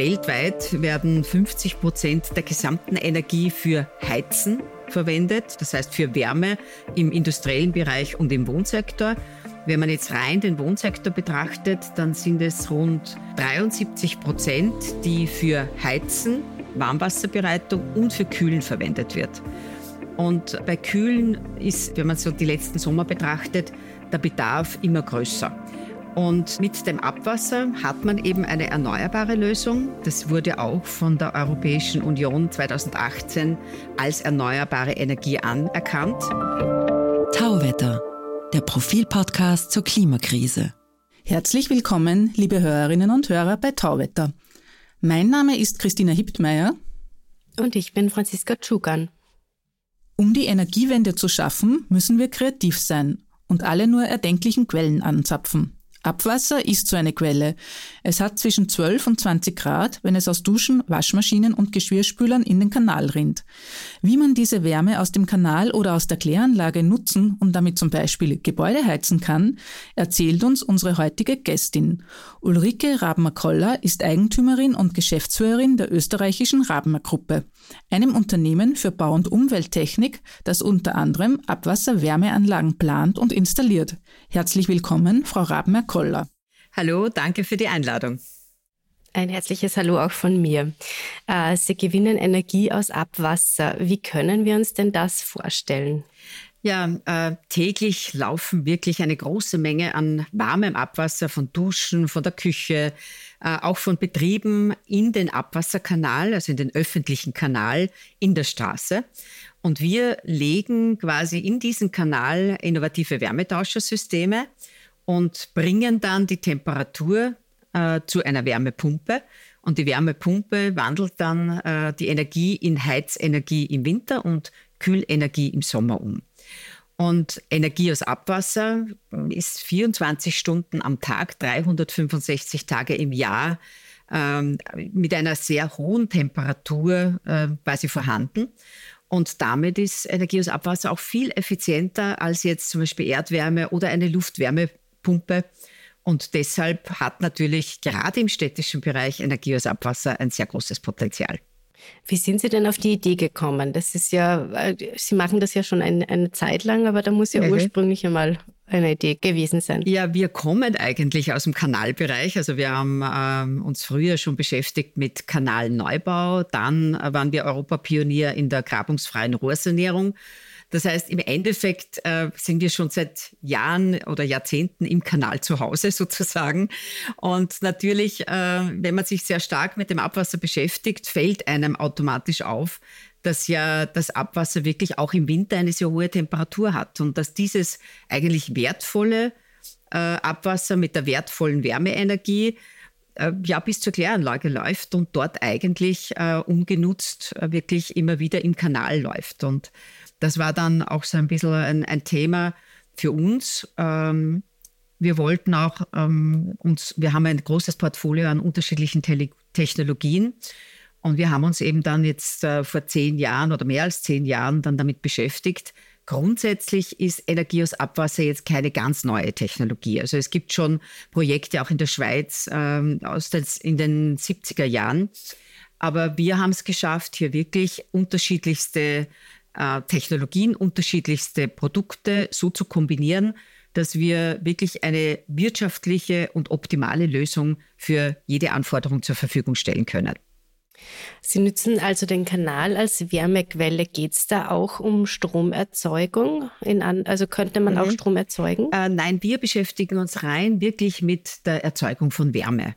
Weltweit werden 50 Prozent der gesamten Energie für Heizen verwendet, das heißt für Wärme im industriellen Bereich und im Wohnsektor. Wenn man jetzt rein den Wohnsektor betrachtet, dann sind es rund 73 Prozent, die für Heizen, Warmwasserbereitung und für Kühlen verwendet wird. Und bei Kühlen ist, wenn man so die letzten Sommer betrachtet, der Bedarf immer größer. Und mit dem Abwasser hat man eben eine erneuerbare Lösung. Das wurde auch von der Europäischen Union 2018 als erneuerbare Energie anerkannt. Tauwetter, der Profilpodcast zur Klimakrise. Herzlich willkommen, liebe Hörerinnen und Hörer bei Tauwetter. Mein Name ist Christina Hiptmeier. Und ich bin Franziska Tschugan. Um die Energiewende zu schaffen, müssen wir kreativ sein und alle nur erdenklichen Quellen anzapfen. Abwasser ist so eine Quelle. Es hat zwischen 12 und 20 Grad, wenn es aus Duschen, Waschmaschinen und Geschirrspülern in den Kanal rinnt. Wie man diese Wärme aus dem Kanal oder aus der Kläranlage nutzen und damit zum Beispiel Gebäude heizen kann, erzählt uns unsere heutige Gästin. Ulrike Rabmer-Koller ist Eigentümerin und Geschäftsführerin der österreichischen Rabmer Gruppe, einem Unternehmen für Bau- und Umwelttechnik, das unter anderem Abwasserwärmeanlagen plant und installiert. Herzlich willkommen, Frau Rabmer Koller. Hallo, danke für die Einladung. Ein herzliches Hallo auch von mir. Äh, Sie gewinnen Energie aus Abwasser. Wie können wir uns denn das vorstellen? Ja, äh, täglich laufen wirklich eine große Menge an warmem Abwasser von Duschen, von der Küche, äh, auch von Betrieben in den Abwasserkanal, also in den öffentlichen Kanal in der Straße. Und wir legen quasi in diesen Kanal innovative Wärmetauschersysteme und bringen dann die Temperatur äh, zu einer Wärmepumpe. Und die Wärmepumpe wandelt dann äh, die Energie in Heizenergie im Winter und Kühlenergie im Sommer um. Und Energie aus Abwasser ist 24 Stunden am Tag, 365 Tage im Jahr ähm, mit einer sehr hohen Temperatur äh, quasi vorhanden. Und damit ist Energie aus Abwasser auch viel effizienter als jetzt zum Beispiel Erdwärme oder eine Luftwärmepumpe Pumpe. Und deshalb hat natürlich gerade im städtischen Bereich Energie aus Abwasser ein sehr großes Potenzial. Wie sind Sie denn auf die Idee gekommen? Das ist ja, äh, Sie machen das ja schon eine, eine Zeit lang, aber da muss ja mhm. ursprünglich einmal eine Idee gewesen sein. Ja, wir kommen eigentlich aus dem Kanalbereich. Also wir haben ähm, uns früher schon beschäftigt mit Kanalneubau. Dann waren wir Europapionier in der grabungsfreien Rohrsanierung. Das heißt, im Endeffekt äh, sind wir schon seit Jahren oder Jahrzehnten im Kanal zu Hause sozusagen. Und natürlich, äh, wenn man sich sehr stark mit dem Abwasser beschäftigt, fällt einem automatisch auf, dass ja das Abwasser wirklich auch im Winter eine sehr hohe Temperatur hat und dass dieses eigentlich wertvolle äh, Abwasser mit der wertvollen Wärmeenergie äh, ja bis zur Kläranlage läuft und dort eigentlich äh, ungenutzt äh, wirklich immer wieder im Kanal läuft. Und das war dann auch so ein bisschen ein, ein Thema für uns. Ähm, wir wollten auch ähm, uns, wir haben ein großes Portfolio an unterschiedlichen Tele Technologien und wir haben uns eben dann jetzt äh, vor zehn Jahren oder mehr als zehn Jahren dann damit beschäftigt. Grundsätzlich ist Energie aus Abwasser jetzt keine ganz neue Technologie. Also es gibt schon Projekte auch in der Schweiz ähm, aus den, in den 70er Jahren. Aber wir haben es geschafft, hier wirklich unterschiedlichste Technologien, unterschiedlichste Produkte so zu kombinieren, dass wir wirklich eine wirtschaftliche und optimale Lösung für jede Anforderung zur Verfügung stellen können. Sie nutzen also den Kanal als Wärmequelle. Geht es da auch um Stromerzeugung? An, also könnte man mhm. auch Strom erzeugen? Äh, nein, wir beschäftigen uns rein wirklich mit der Erzeugung von Wärme.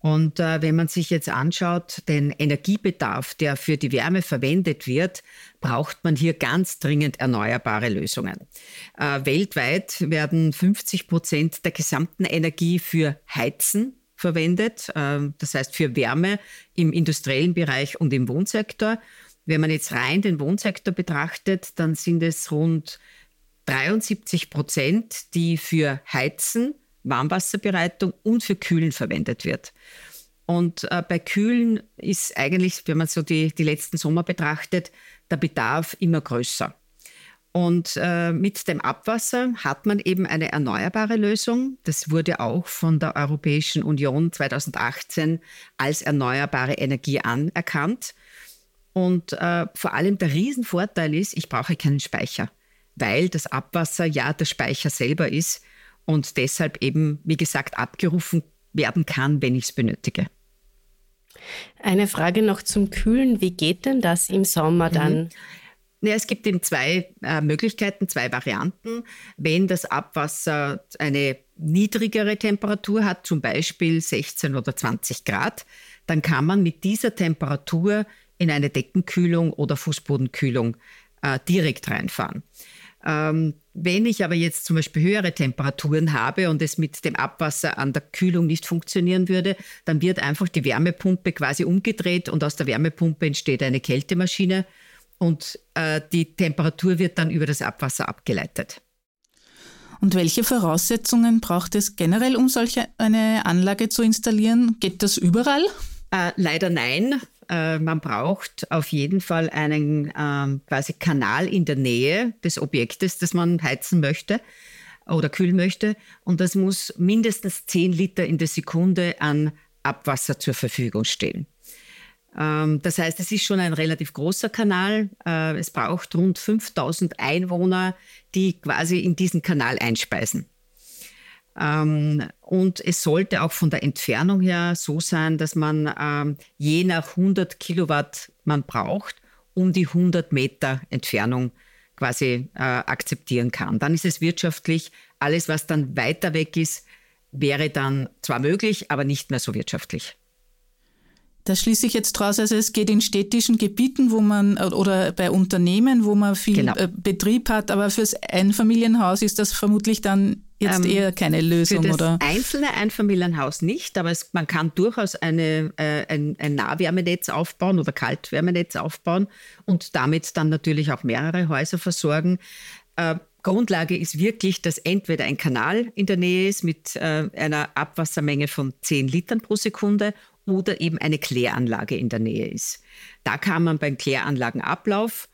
Und äh, wenn man sich jetzt anschaut, den Energiebedarf, der für die Wärme verwendet wird, braucht man hier ganz dringend erneuerbare Lösungen. Äh, weltweit werden 50 Prozent der gesamten Energie für Heizen verwendet, äh, das heißt für Wärme im industriellen Bereich und im Wohnsektor. Wenn man jetzt rein den Wohnsektor betrachtet, dann sind es rund 73 Prozent, die für Heizen Warmwasserbereitung und für Kühlen verwendet wird. Und äh, bei Kühlen ist eigentlich, wenn man so die, die letzten Sommer betrachtet, der Bedarf immer größer. Und äh, mit dem Abwasser hat man eben eine erneuerbare Lösung. Das wurde auch von der Europäischen Union 2018 als erneuerbare Energie anerkannt. Und äh, vor allem der Riesenvorteil ist, ich brauche keinen Speicher, weil das Abwasser ja der Speicher selber ist und deshalb eben, wie gesagt, abgerufen werden kann, wenn ich es benötige. Eine Frage noch zum Kühlen. Wie geht denn das im Sommer dann? Mhm. Ja, es gibt eben zwei äh, Möglichkeiten, zwei Varianten. Wenn das Abwasser eine niedrigere Temperatur hat, zum Beispiel 16 oder 20 Grad, dann kann man mit dieser Temperatur in eine Deckenkühlung oder Fußbodenkühlung äh, direkt reinfahren. Ähm, wenn ich aber jetzt zum Beispiel höhere Temperaturen habe und es mit dem Abwasser an der Kühlung nicht funktionieren würde, dann wird einfach die Wärmepumpe quasi umgedreht und aus der Wärmepumpe entsteht eine Kältemaschine und äh, die Temperatur wird dann über das Abwasser abgeleitet. Und welche Voraussetzungen braucht es generell, um solche eine Anlage zu installieren? Geht das überall? Äh, leider nein. Äh, man braucht auf jeden Fall einen ähm, quasi Kanal in der Nähe des Objektes, das man heizen möchte oder kühlen möchte. Und das muss mindestens 10 Liter in der Sekunde an Abwasser zur Verfügung stehen. Ähm, das heißt, es ist schon ein relativ großer Kanal. Äh, es braucht rund 5000 Einwohner, die quasi in diesen Kanal einspeisen. Ähm, und es sollte auch von der Entfernung her so sein, dass man ähm, je nach 100 Kilowatt man braucht, um die 100 Meter Entfernung quasi äh, akzeptieren kann. Dann ist es wirtschaftlich. Alles, was dann weiter weg ist, wäre dann zwar möglich, aber nicht mehr so wirtschaftlich. Das schließe ich jetzt draus. Also es geht in städtischen Gebieten, wo man oder bei Unternehmen, wo man viel genau. Äh, Betrieb hat, aber fürs Einfamilienhaus ist das vermutlich dann jetzt ähm, eher keine Lösung, für das oder? Einzelne Einfamilienhaus nicht, aber es, man kann durchaus eine, äh, ein, ein Nahwärmenetz aufbauen oder Kaltwärmenetz aufbauen und damit dann natürlich auch mehrere Häuser versorgen. Äh, Grundlage ist wirklich, dass entweder ein Kanal in der Nähe ist mit äh, einer Abwassermenge von 10 Litern pro Sekunde oder eben eine Kläranlage in der Nähe ist. Da kann man beim Kläranlagenablauf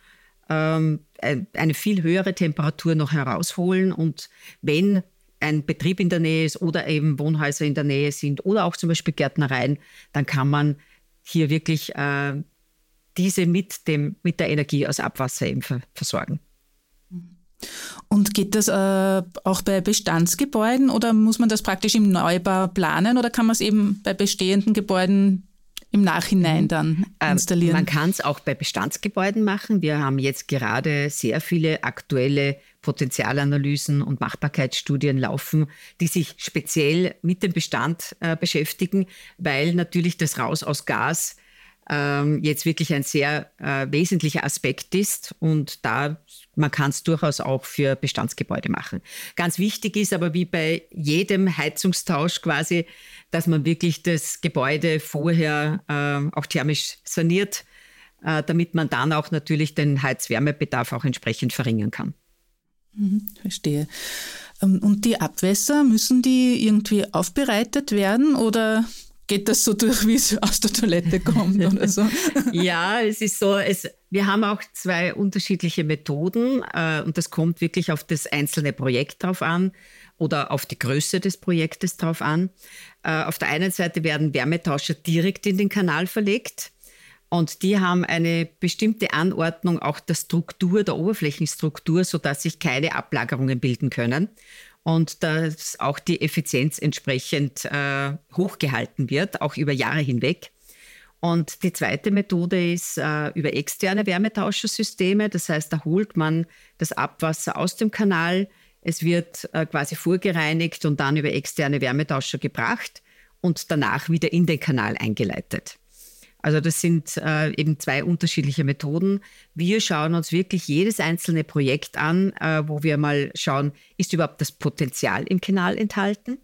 ähm, eine viel höhere Temperatur noch herausholen und wenn ein Betrieb in der Nähe ist oder eben Wohnhäuser in der Nähe sind oder auch zum Beispiel Gärtnereien, dann kann man hier wirklich äh, diese mit, dem, mit der Energie aus Abwasser eben versorgen. Und geht das äh, auch bei Bestandsgebäuden oder muss man das praktisch im Neubau planen oder kann man es eben bei bestehenden Gebäuden im Nachhinein mhm. dann ähm, installieren? Man kann es auch bei Bestandsgebäuden machen. Wir haben jetzt gerade sehr viele aktuelle Potenzialanalysen und Machbarkeitsstudien laufen, die sich speziell mit dem Bestand äh, beschäftigen, weil natürlich das Raus aus Gas ähm, jetzt wirklich ein sehr äh, wesentlicher Aspekt ist und da man kann es durchaus auch für Bestandsgebäude machen. Ganz wichtig ist aber wie bei jedem Heizungstausch quasi, dass man wirklich das Gebäude vorher äh, auch thermisch saniert, äh, damit man dann auch natürlich den Heizwärmebedarf auch entsprechend verringern kann. Mhm, verstehe. Ähm, und die Abwässer, müssen die irgendwie aufbereitet werden oder geht das so durch, wie es aus der Toilette kommt oder so? ja, es ist so, es, wir haben auch zwei unterschiedliche Methoden äh, und das kommt wirklich auf das einzelne Projekt drauf an oder auf die Größe des Projektes drauf an. Äh, auf der einen Seite werden Wärmetauscher direkt in den Kanal verlegt. Und die haben eine bestimmte Anordnung auch der Struktur, der Oberflächenstruktur, sodass sich keine Ablagerungen bilden können und dass auch die Effizienz entsprechend äh, hochgehalten wird, auch über Jahre hinweg. Und die zweite Methode ist äh, über externe Wärmetauschersysteme. Das heißt, da holt man das Abwasser aus dem Kanal. Es wird äh, quasi vorgereinigt und dann über externe Wärmetauscher gebracht und danach wieder in den Kanal eingeleitet. Also das sind äh, eben zwei unterschiedliche Methoden. Wir schauen uns wirklich jedes einzelne Projekt an, äh, wo wir mal schauen, ist überhaupt das Potenzial im Kanal enthalten?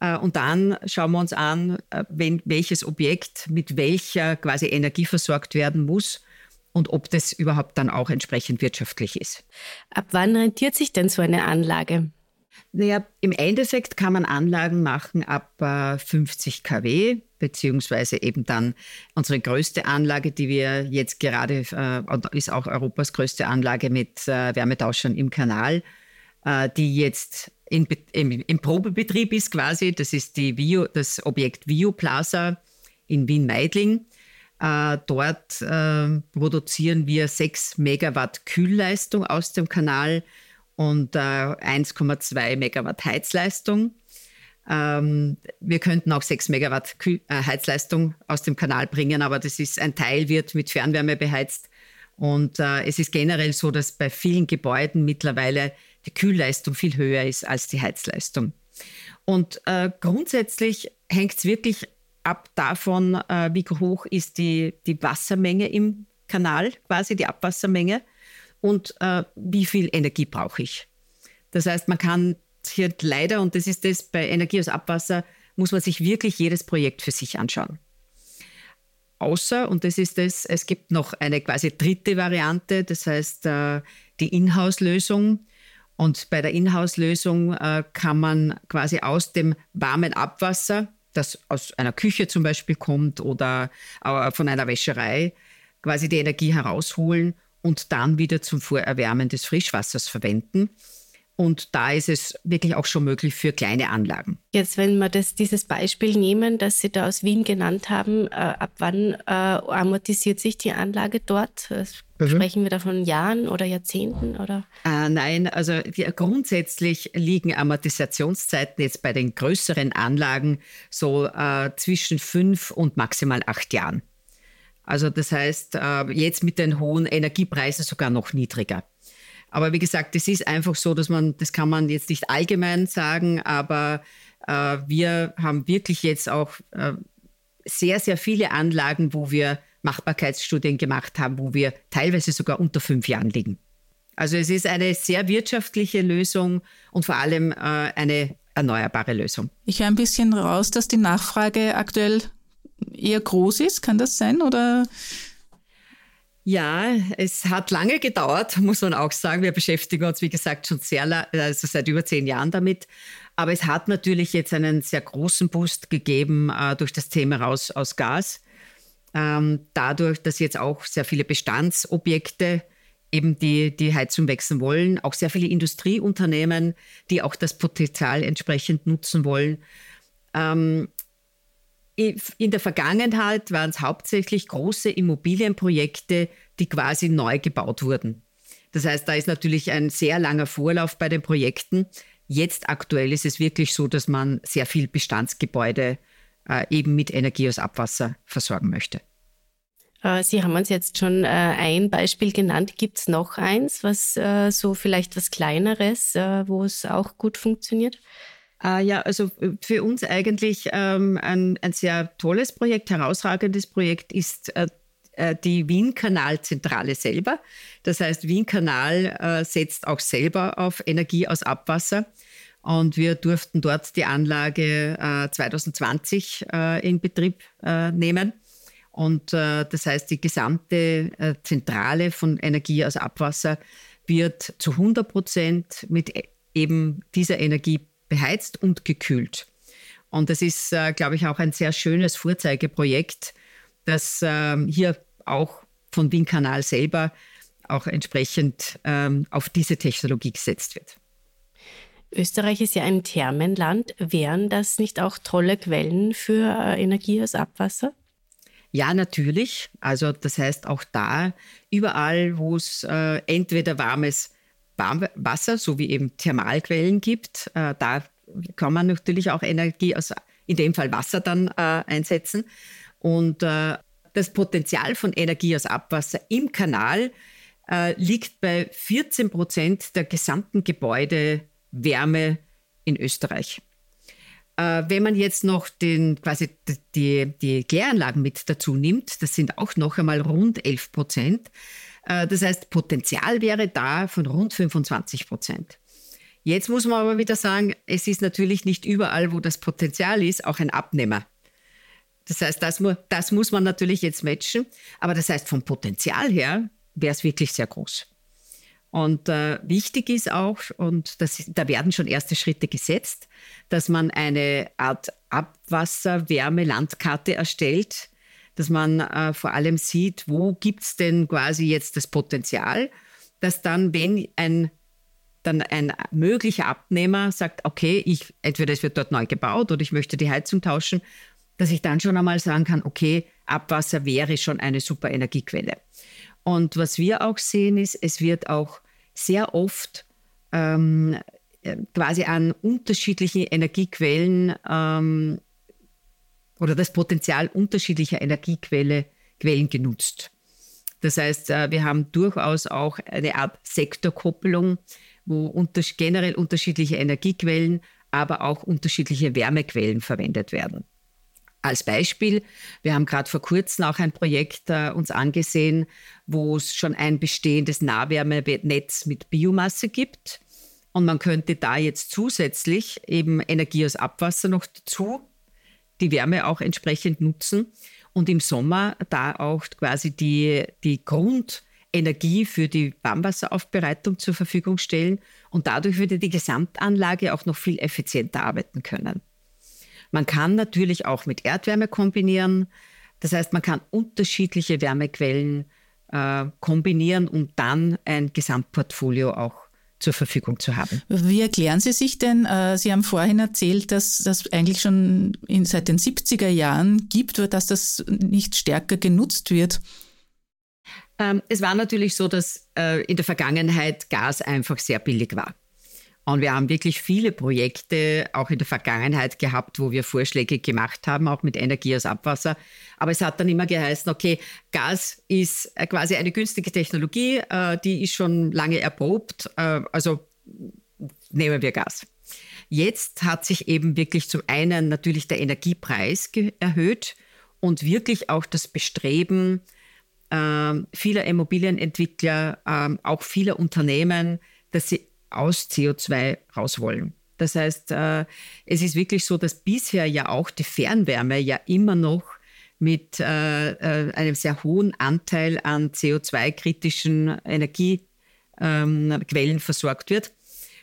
Äh, und dann schauen wir uns an, äh, wenn, welches Objekt mit welcher quasi Energie versorgt werden muss und ob das überhaupt dann auch entsprechend wirtschaftlich ist. Ab wann rentiert sich denn so eine Anlage? Naja, im Endeffekt kann man Anlagen machen ab 50 kW, beziehungsweise eben dann unsere größte Anlage, die wir jetzt gerade, äh, ist auch Europas größte Anlage mit äh, Wärmetauschern im Kanal, äh, die jetzt in, im, im, Probebetrieb ist quasi. Das ist die Vio, das Objekt Vio Plaza in Wien-Meidling. Äh, dort äh, produzieren wir 6 Megawatt Kühlleistung aus dem Kanal und äh, 1,2 Megawatt Heizleistung. Ähm, wir könnten auch 6 Megawatt Kühl äh, Heizleistung aus dem Kanal bringen, aber das ist ein Teil wird mit Fernwärme beheizt. Und äh, es ist generell so, dass bei vielen Gebäuden mittlerweile die Kühlleistung viel höher ist als die Heizleistung. Und äh, grundsätzlich hängt es wirklich ab davon, äh, wie hoch ist die, die Wassermenge im Kanal, quasi die Abwassermenge und äh, wie viel Energie brauche ich. Das heißt, man kann hier leider, und das ist das bei Energie aus Abwasser, muss man sich wirklich jedes Projekt für sich anschauen. Außer, und das ist es, es gibt noch eine quasi dritte Variante, das heißt äh, die Inhouse-Lösung. Und bei der Inhouse-Lösung äh, kann man quasi aus dem warmen Abwasser das aus einer Küche zum Beispiel kommt oder äh, von einer Wäscherei, quasi die Energie herausholen und dann wieder zum Vorerwärmen des Frischwassers verwenden. Und da ist es wirklich auch schon möglich für kleine Anlagen. Jetzt, wenn wir das, dieses Beispiel nehmen, das Sie da aus Wien genannt haben, äh, ab wann äh, amortisiert sich die Anlage dort? Mhm. Sprechen wir da von Jahren oder Jahrzehnten? Oder? Äh, nein, also wir, grundsätzlich liegen Amortisationszeiten jetzt bei den größeren Anlagen so äh, zwischen fünf und maximal acht Jahren. Also das heißt, äh, jetzt mit den hohen Energiepreisen sogar noch niedriger. Aber wie gesagt, es ist einfach so, dass man, das kann man jetzt nicht allgemein sagen, aber äh, wir haben wirklich jetzt auch äh, sehr, sehr viele Anlagen, wo wir Machbarkeitsstudien gemacht haben, wo wir teilweise sogar unter fünf Jahren liegen. Also es ist eine sehr wirtschaftliche Lösung und vor allem eine erneuerbare Lösung. Ich höre ein bisschen raus, dass die Nachfrage aktuell eher groß ist. Kann das sein oder ja, es hat lange gedauert, muss man auch sagen. Wir beschäftigen uns, wie gesagt, schon sehr, also seit über zehn Jahren damit. Aber es hat natürlich jetzt einen sehr großen Boost gegeben äh, durch das Thema raus aus Gas. Ähm, dadurch, dass jetzt auch sehr viele Bestandsobjekte eben die, die Heizung wechseln wollen, auch sehr viele Industrieunternehmen, die auch das Potenzial entsprechend nutzen wollen. Ähm, in der Vergangenheit waren es hauptsächlich große Immobilienprojekte, die quasi neu gebaut wurden. Das heißt, da ist natürlich ein sehr langer Vorlauf bei den Projekten. Jetzt aktuell ist es wirklich so, dass man sehr viel Bestandsgebäude äh, eben mit Energie aus Abwasser versorgen möchte. Äh, Sie haben uns jetzt schon äh, ein Beispiel genannt. Gibt es noch eins, was äh, so vielleicht was Kleineres, äh, wo es auch gut funktioniert? Äh, ja, also äh, für uns eigentlich ähm, ein, ein, sehr tolles Projekt, herausragendes Projekt ist äh, äh die Wien-Kanal-Zentrale selber. Das heißt, Wien-Kanal äh, setzt auch selber auf Energie aus Abwasser. Und wir durften dort die Anlage 2020 in Betrieb nehmen. Und das heißt, die gesamte Zentrale von Energie aus Abwasser wird zu 100 Prozent mit e-, eben dieser Energie beheizt und gekühlt. Und das ist, äh, glaube ich, auch ein sehr schönes Vorzeigeprojekt, das ähm, hier auch von Wien Kanal selber auch entsprechend ähm, auf diese Technologie gesetzt wird. Österreich ist ja ein Thermenland. Wären das nicht auch tolle Quellen für äh, Energie aus Abwasser? Ja, natürlich. Also das heißt auch da, überall, wo es äh, entweder warmes Warmwasser sowie eben Thermalquellen gibt. Äh, da kann man natürlich auch Energie aus, in dem Fall Wasser dann äh, einsetzen. Und äh, das Potenzial von Energie aus Abwasser im Kanal liegt bei 14 Prozent der gesamten Gebäudewärme in Österreich. Wenn man jetzt noch den, quasi die, die Kläranlagen mit dazu nimmt, das sind auch noch einmal rund 11 Prozent, das heißt, Potenzial wäre da von rund 25 Prozent. Jetzt muss man aber wieder sagen, es ist natürlich nicht überall, wo das Potenzial ist, auch ein Abnehmer. Das heißt, das, das muss man natürlich jetzt matchen. Aber das heißt, vom Potenzial her wäre es wirklich sehr groß. Und äh, wichtig ist auch, und das, da werden schon erste Schritte gesetzt, dass man eine Art Abwasserwärme-Landkarte erstellt, dass man äh, vor allem sieht, wo gibt es denn quasi jetzt das Potenzial, dass dann, wenn ein dann ein möglicher Abnehmer sagt, okay, ich, entweder es wird dort neu gebaut oder ich möchte die Heizung tauschen, dass ich dann schon einmal sagen kann, okay, Abwasser wäre schon eine super Energiequelle. Und was wir auch sehen ist, es wird auch sehr oft ähm, quasi an unterschiedlichen Energiequellen ähm, oder das Potenzial unterschiedlicher Energiequellen genutzt. Das heißt, äh, wir haben durchaus auch eine Art Sektorkoppelung, wo unter, generell unterschiedliche Energiequellen, aber auch unterschiedliche Wärmequellen verwendet werden. Als Beispiel, wir haben gerade vor kurzem auch ein Projekt äh, uns angesehen, wo es schon ein bestehendes Nahwärmenetz mit Biomasse gibt. Und man könnte da jetzt zusätzlich eben Energie aus Abwasser noch dazu, die Wärme auch entsprechend nutzen und im Sommer da auch quasi die, die Grundenergie für die Warmwasseraufbereitung zur Verfügung stellen und dadurch würde die Gesamtanlage auch noch viel effizienter arbeiten können. Man kann natürlich auch mit Erdwärme kombinieren. Das heißt, man kann unterschiedliche Wärmequellen äh, kombinieren, um dann ein Gesamtportfolio auch zur Verfügung zu haben. Wie erklären Sie sich denn, äh, Sie haben vorhin erzählt, dass das eigentlich schon in, seit den 70er Jahren gibt, dass das nicht stärker genutzt wird? Ähm, es war natürlich so, dass äh, in der Vergangenheit Gas einfach sehr billig war. Und wir haben wirklich viele Projekte auch in der Vergangenheit gehabt, wo wir Vorschläge gemacht haben, auch mit Energie aus Abwasser. Aber es hat dann immer geheißen, okay, Gas ist äh, quasi eine günstige Technologie, äh, die ist schon lange erprobt, äh, also nehmen wir Gas. Jetzt hat sich eben wirklich zum einen natürlich der Energiepreis erhöht und wirklich auch das Bestreben vieler Immobilienentwickler, auch vieler Unternehmen, dass sie aus CO2 raus wollen. Das heißt, äh, es ist wirklich so, dass bisher ja auch die Fernwärme ja immer noch mit äh, äh, einem sehr hohen Anteil an CO2-kritischen Energiequellen versorgt wird.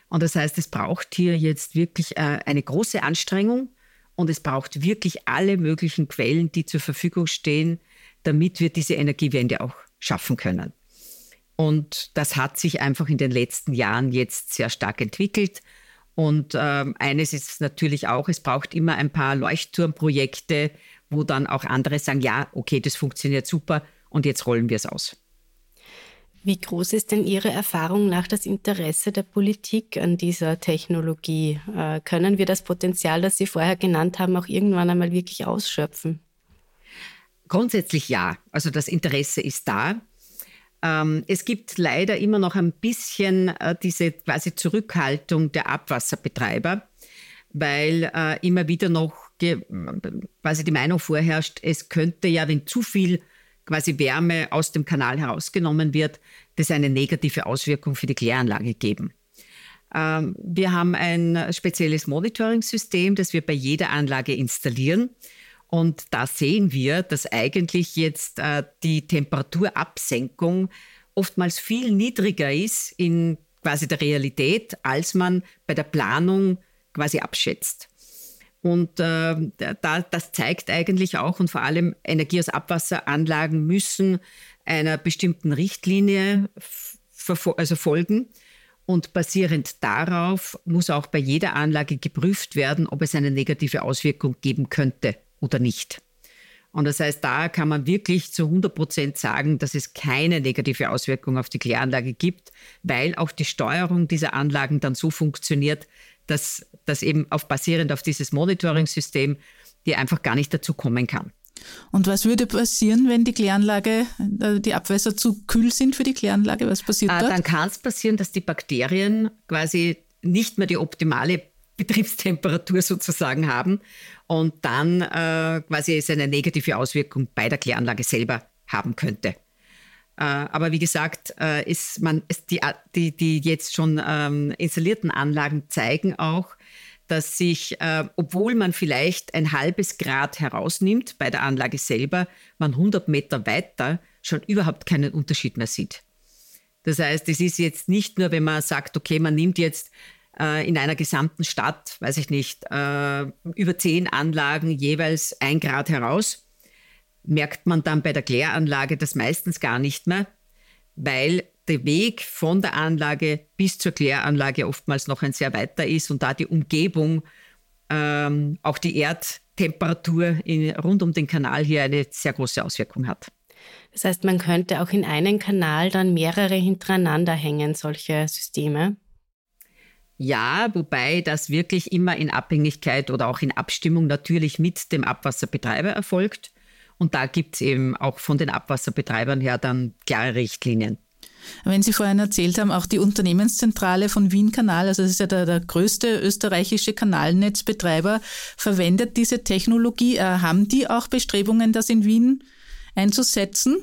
Und das heißt, es braucht hier jetzt wirklich eine große Anstrengung und es braucht wirklich alle möglichen Quellen, die zur Verfügung stehen, damit wir diese Energiewende auch schaffen können. Und das hat sich einfach in den letzten Jahren jetzt sehr stark entwickelt. Und ähm, eines ist natürlich auch, es braucht immer ein paar Leuchtturmprojekte, wo dann auch andere sagen, ja, okay, das funktioniert super und jetzt rollen wir es aus. Wie groß ist denn Ihre Erfahrung nach das Interesse der Politik an dieser Technologie? Äh, können wir das Potenzial, das Sie vorher genannt haben, auch irgendwann einmal wirklich ausschöpfen? Grundsätzlich ja. Also das Interesse ist da. Ähm, es gibt leider immer noch ein bisschen äh, diese quasi Zurückhaltung der Abwasserbetreiber, weil äh, immer wieder noch quasi die Meinung vorherrscht, es könnte ja, wenn zu viel quasi Wärme aus dem Kanal herausgenommen wird, das eine negative Auswirkung für die Kläranlage geben. Ähm, wir haben ein spezielles Monitoring-System, das wir bei jeder Anlage installieren. Und da sehen wir, dass eigentlich jetzt äh, die Temperaturabsenkung oftmals viel niedriger ist in quasi der Realität, als man bei der Planung quasi abschätzt. Und äh, da, das zeigt eigentlich auch, und vor allem Energie aus Abwasseranlagen müssen einer bestimmten Richtlinie also folgen. Und basierend darauf muss auch bei jeder Anlage geprüft werden, ob es eine negative Auswirkung geben könnte oder nicht. Und das heißt, da kann man wirklich zu 100 Prozent sagen, dass es keine negative Auswirkung auf die Kläranlage gibt, weil auch die Steuerung dieser Anlagen dann so funktioniert, dass das eben auf basierend auf dieses Monitoring-System, die einfach gar nicht dazu kommen kann. Und was würde passieren, wenn die Kläranlage, äh, die Abwässer zu kühl sind für die Kläranlage? Was passiert ah, dort? Dann kann es passieren, dass die Bakterien quasi nicht mehr die optimale Betriebstemperatur sozusagen haben und dann äh, quasi es eine negative Auswirkung bei der Kläranlage selber haben könnte. Äh, aber wie gesagt, äh, ist man, ist die, die, die jetzt schon ähm, installierten Anlagen zeigen auch, dass sich, äh, obwohl man vielleicht ein halbes Grad herausnimmt bei der Anlage selber, man 100 Meter weiter schon überhaupt keinen Unterschied mehr sieht. Das heißt, es ist jetzt nicht nur, wenn man sagt, okay, man nimmt jetzt äh, in einer gesamten Stadt, weiß ich nicht, äh, über zehn Anlagen jeweils ein Grad heraus, merkt man dann bei der Kläranlage das meistens gar nicht mehr, weil der Weg von der Anlage bis zur Kläranlage oftmals noch ein sehr weiter ist und da die Umgebung, ähm, auch die Erdtemperatur in, rund um den Kanal hier eine sehr große Auswirkung hat. Das heißt, man könnte auch in einen Kanal dann mehrere hintereinander hängen, solche Systeme. Ja, wobei das wirklich immer in Abhängigkeit oder auch in Abstimmung natürlich mit dem Abwasserbetreiber erfolgt. Und da gibt es eben auch von den Abwasserbetreibern her dann klare Richtlinien. Wenn Sie vorhin erzählt haben, auch die Unternehmenszentrale von Wien Kanal, also das ist ja der, der größte österreichische Kanalnetzbetreiber, verwendet diese Technologie. Äh, haben die auch Bestrebungen, das in Wien einzusetzen?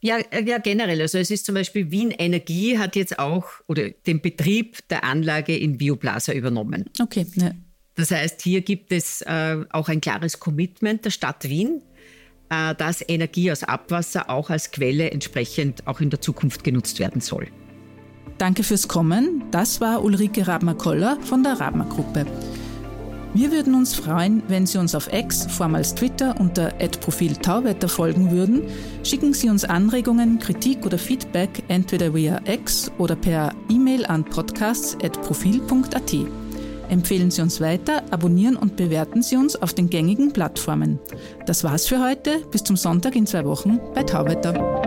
Ja, äh, ja, generell. Also es ist zum Beispiel Wien Energie hat jetzt auch oder den Betrieb der Anlage in Bioplaza übernommen. Okay. Ja. Das heißt, hier gibt es äh, auch ein klares Commitment der Stadt Wien, äh, dass Energie aus Abwasser auch als Quelle entsprechend auch in der Zukunft genutzt werden soll. Danke fürs Kommen. Das war Ulrike Rabmer-Koller von der Rabmer-Gruppe. Wir würden uns freuen, wenn Sie uns auf X, vormals Twitter, unter Profil Tauwetter folgen würden. Schicken Sie uns Anregungen, Kritik oder Feedback entweder via X oder per E-Mail an podcasts.profil.at. Empfehlen Sie uns weiter, abonnieren und bewerten Sie uns auf den gängigen Plattformen. Das war's für heute. Bis zum Sonntag in zwei Wochen bei Tauwetter.